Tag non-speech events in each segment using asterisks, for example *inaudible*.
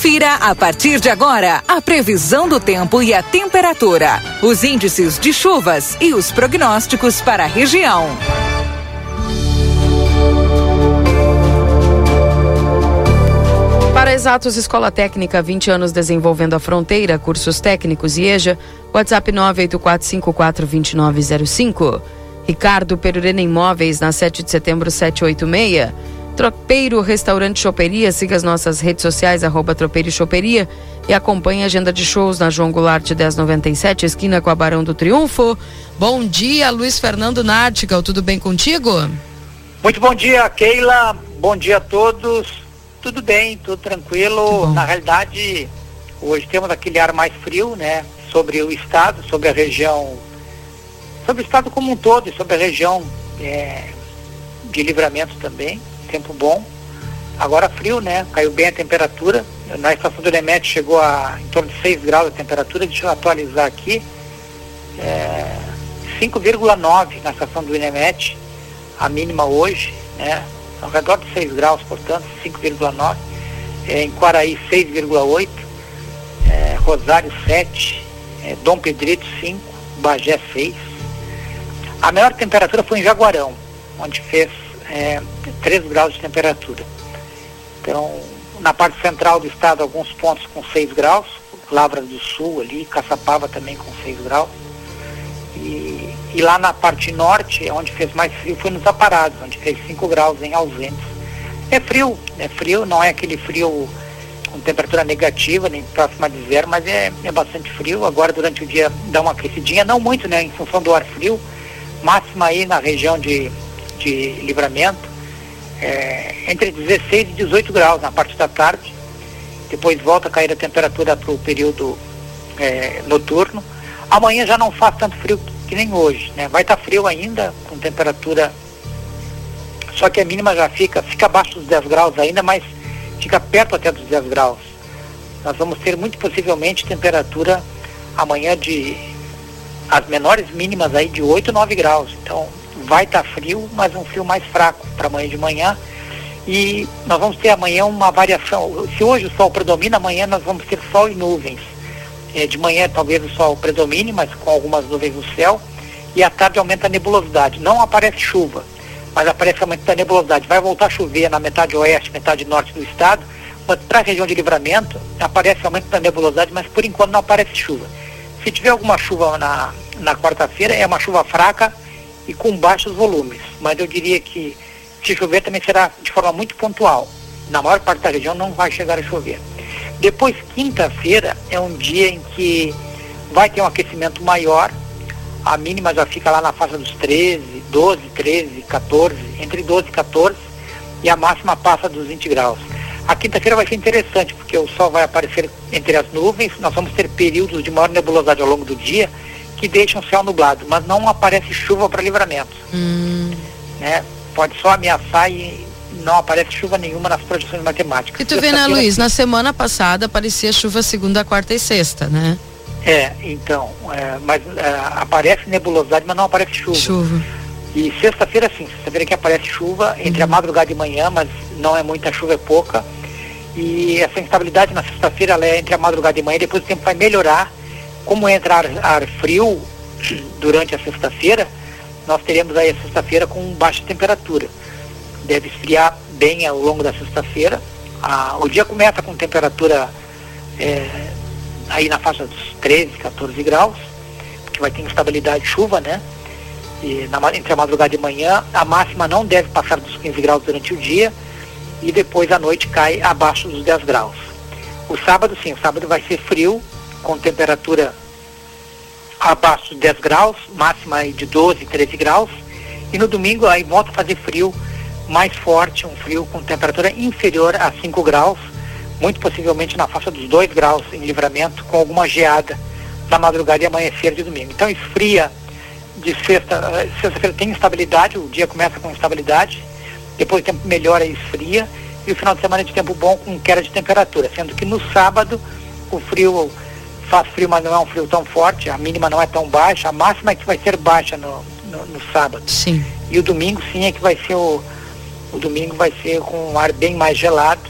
Confira a partir de agora a previsão do tempo e a temperatura, os índices de chuvas e os prognósticos para a região. Para Exatos Escola Técnica, 20 anos desenvolvendo a fronteira, cursos técnicos e EJA, WhatsApp 984542905. Ricardo Perurena Imóveis, na 7 de setembro 786. Tropeiro Restaurante Choperia, siga as nossas redes sociais, arroba Tropeiro Choperia e acompanhe a agenda de shows na João Goulart 1097, esquina com a Barão do Triunfo. Bom dia, Luiz Fernando Nartigal, tudo bem contigo? Muito bom dia, Keila. Bom dia a todos. Tudo bem, tudo tranquilo. Na realidade, hoje temos aquele ar mais frio, né? Sobre o estado, sobre a região, sobre o estado como um todo e sobre a região é, de livramento também. Tempo bom. Agora frio, né? Caiu bem a temperatura. Na estação do Lemete chegou a em torno de 6 graus a temperatura. Deixa eu atualizar aqui. É, 5,9 na estação do Inemete, a mínima hoje, né? ao redor de 6 graus, portanto, 5,9. É, em Quaraí, 6,8. É, Rosário, 7. É, Dom Pedrito, 5. Bagé, 6. A maior temperatura foi em Jaguarão, onde fez é, 3 graus de temperatura. Então, na parte central do estado, alguns pontos com 6 graus. Lavras do Sul ali, Caçapava também com 6 graus. E, e, lá na parte norte, onde fez mais frio, foi nos Aparados, onde fez 5 graus em ausentes. É frio, é frio, não é aquele frio com temperatura negativa, nem próxima de zero, mas é, é bastante frio. Agora durante o dia dá uma aquecidinha, não muito, né, em função do ar frio. Máxima aí na região de, de livramento, é, entre 16 e 18 graus na parte da tarde. Depois volta a cair a temperatura para o período é, noturno Amanhã já não faz tanto frio que nem hoje, né? Vai estar tá frio ainda, com temperatura. Só que a mínima já fica, fica abaixo dos 10 graus ainda, mas fica perto até dos 10 graus. Nós vamos ter muito possivelmente temperatura amanhã de as menores mínimas aí de 8, 9 graus. Então vai estar tá frio, mas um frio mais fraco para amanhã de manhã. E nós vamos ter amanhã uma variação. Se hoje o sol predomina, amanhã nós vamos ter sol e nuvens. É, de manhã talvez o sol predomine, mas com algumas nuvens no céu. E à tarde aumenta a nebulosidade. Não aparece chuva, mas aparece aumento da nebulosidade. Vai voltar a chover na metade oeste, metade norte do estado. Mas para a região de livramento, aparece aumento da nebulosidade, mas por enquanto não aparece chuva. Se tiver alguma chuva na, na quarta-feira, é uma chuva fraca e com baixos volumes. Mas eu diria que se chover também será de forma muito pontual. Na maior parte da região não vai chegar a chover. Depois, quinta-feira é um dia em que vai ter um aquecimento maior, a mínima já fica lá na faixa dos 13, 12, 13, 14, entre 12 e 14, e a máxima passa dos 20 graus. A quinta-feira vai ser interessante, porque o sol vai aparecer entre as nuvens, nós vamos ter períodos de maior nebulosidade ao longo do dia, que deixam o céu nublado, mas não aparece chuva para livramento. Hum. Né? Pode só ameaçar e não aparece chuva nenhuma nas projeções matemáticas. E tu vê, né, Luiz, na semana passada aparecia chuva segunda, quarta e sexta, né? É, então, é, mas é, aparece nebulosidade, mas não aparece chuva. Chuva. E sexta-feira sim, sexta-feira que aparece chuva entre uhum. a madrugada e manhã, mas não é muita chuva, é pouca. E essa instabilidade na sexta-feira é entre a madrugada e manhã, depois o tempo vai melhorar. Como entra ar, ar frio durante a sexta-feira, nós teremos aí a sexta-feira com baixa temperatura deve esfriar bem ao longo da sexta-feira. Ah, o dia começa com temperatura é, aí na faixa dos 13, 14 graus, porque vai ter instabilidade de chuva, né? E na, entre a madrugada e manhã, a máxima não deve passar dos 15 graus durante o dia e depois à noite cai abaixo dos 10 graus. O sábado, sim, o sábado vai ser frio, com temperatura abaixo dos 10 graus, máxima de 12, 13 graus. E no domingo aí volta a fazer frio mais forte, um frio com temperatura inferior a 5 graus, muito possivelmente na faixa dos 2 graus em livramento, com alguma geada na madrugada e amanhecer de domingo. Então esfria de sexta, eh, sexta-feira tem instabilidade, o dia começa com instabilidade, depois o tempo melhora e esfria, e o final de semana é de tempo bom com queda de temperatura, sendo que no sábado o frio faz frio, mas não é um frio tão forte, a mínima não é tão baixa, a máxima é que vai ser baixa no, no, no sábado. Sim. E o domingo sim é que vai ser o, o domingo vai ser com um ar bem mais gelado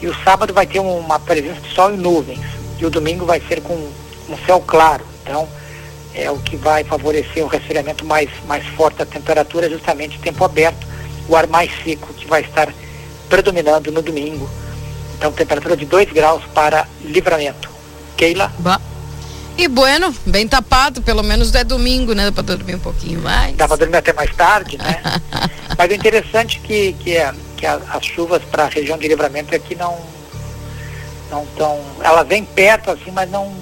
E o sábado vai ter uma presença de sol e nuvens. E o domingo vai ser com um céu claro. Então, é o que vai favorecer o resfriamento mais, mais forte da temperatura, justamente tempo aberto, o ar mais seco que vai estar predominando no domingo. Então, temperatura de 2 graus para livramento. Keila? Bah. E bueno, bem tapado, pelo menos é domingo, né? Dá pra dormir um pouquinho mais. Dá pra dormir até mais tarde, né? *laughs* Mas o interessante é que, que, é, que a, as chuvas para a região de livramento aqui não não tão. Elas vêm perto assim, mas não,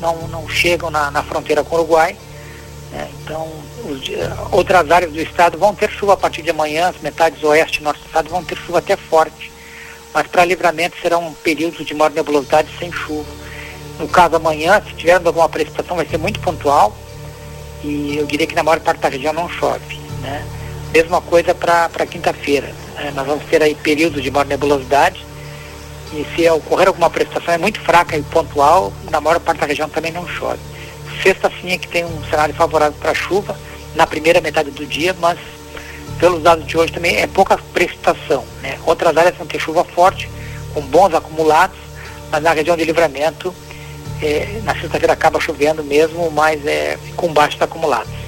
não, não chegam na, na fronteira com o Uruguai. Né? Então, os, outras áreas do estado vão ter chuva a partir de amanhã, as metades oeste e norte do estado vão ter chuva até forte. Mas para livramento serão períodos de maior nebulosidade sem chuva. No caso amanhã, se tivermos alguma precipitação, vai ser muito pontual e eu diria que na maior parte da região não chove. Né? Mesma coisa para quinta-feira. Né? Nós vamos ter aí períodos de maior nebulosidade e se ocorrer alguma precipitação é muito fraca e pontual, na maior parte da região também não chove. Sexta sim é que tem um cenário favorável para chuva na primeira metade do dia, mas pelos dados de hoje também é pouca precipitação. Né? Outras áreas vão ter chuva forte, com bons acumulados, mas na região de livramento é, na sexta-feira acaba chovendo mesmo, mas é com baixos acumulados.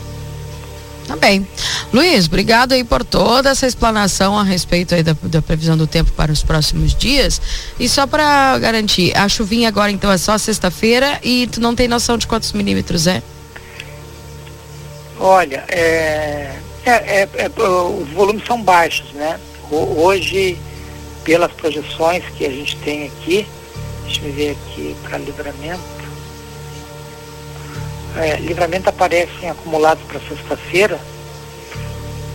Tá bem. Luiz, obrigado aí por toda essa explanação a respeito aí da, da previsão do tempo para os próximos dias. E só para garantir, a chuvinha agora então é só sexta-feira e tu não tem noção de quantos milímetros é? Olha, é, é, é, é os volumes são baixos, né? Hoje, pelas projeções que a gente tem aqui, Deixa eu ver aqui para livramento. É, livramento aparecem acumulados para sexta-feira.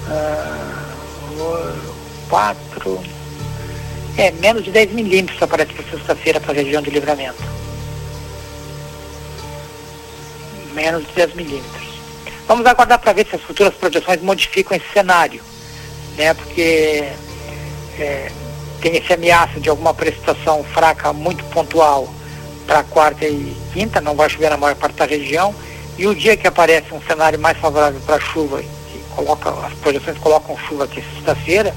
Ah, quatro. É, menos de 10 milímetros aparece para sexta-feira para a região de livramento. Menos de 10 milímetros. Vamos aguardar para ver se as futuras projeções modificam esse cenário. Né? Porque é, tem esse ameaça de alguma precipitação fraca muito pontual para quarta e quinta, não vai chover na maior parte da região, e o dia que aparece um cenário mais favorável para chuva, que coloca, as projeções colocam chuva aqui sexta-feira,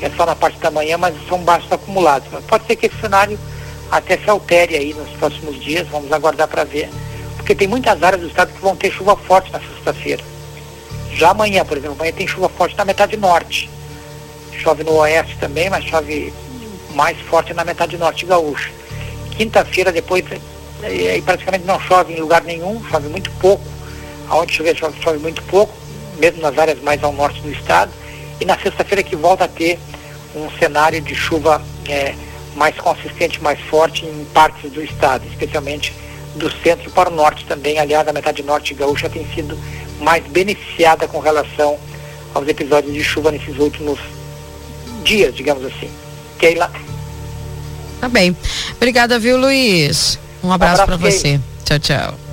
é só na parte da manhã, mas são baixos acumulados. Mas pode ser que esse cenário até se altere aí nos próximos dias, vamos aguardar para ver, porque tem muitas áreas do estado que vão ter chuva forte na sexta-feira. Já amanhã, por exemplo, amanhã tem chuva forte na metade norte chove no oeste também, mas chove mais forte na metade norte gaúcha. Quinta-feira depois aí praticamente não chove em lugar nenhum, chove muito pouco. Aonde chover chove, chove muito pouco, mesmo nas áreas mais ao norte do estado. E na sexta-feira que volta a ter um cenário de chuva é, mais consistente, mais forte em partes do estado, especialmente do centro para o norte também. Aliás, a metade norte gaúcha tem sido mais beneficiada com relação aos episódios de chuva nesses últimos dias, digamos assim. Keila. Tá bem. Obrigada, viu, Luiz? Um abraço, um abraço para você. Tchau, tchau.